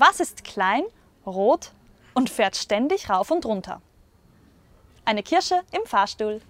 Was ist klein, rot und fährt ständig rauf und runter? Eine Kirsche im Fahrstuhl.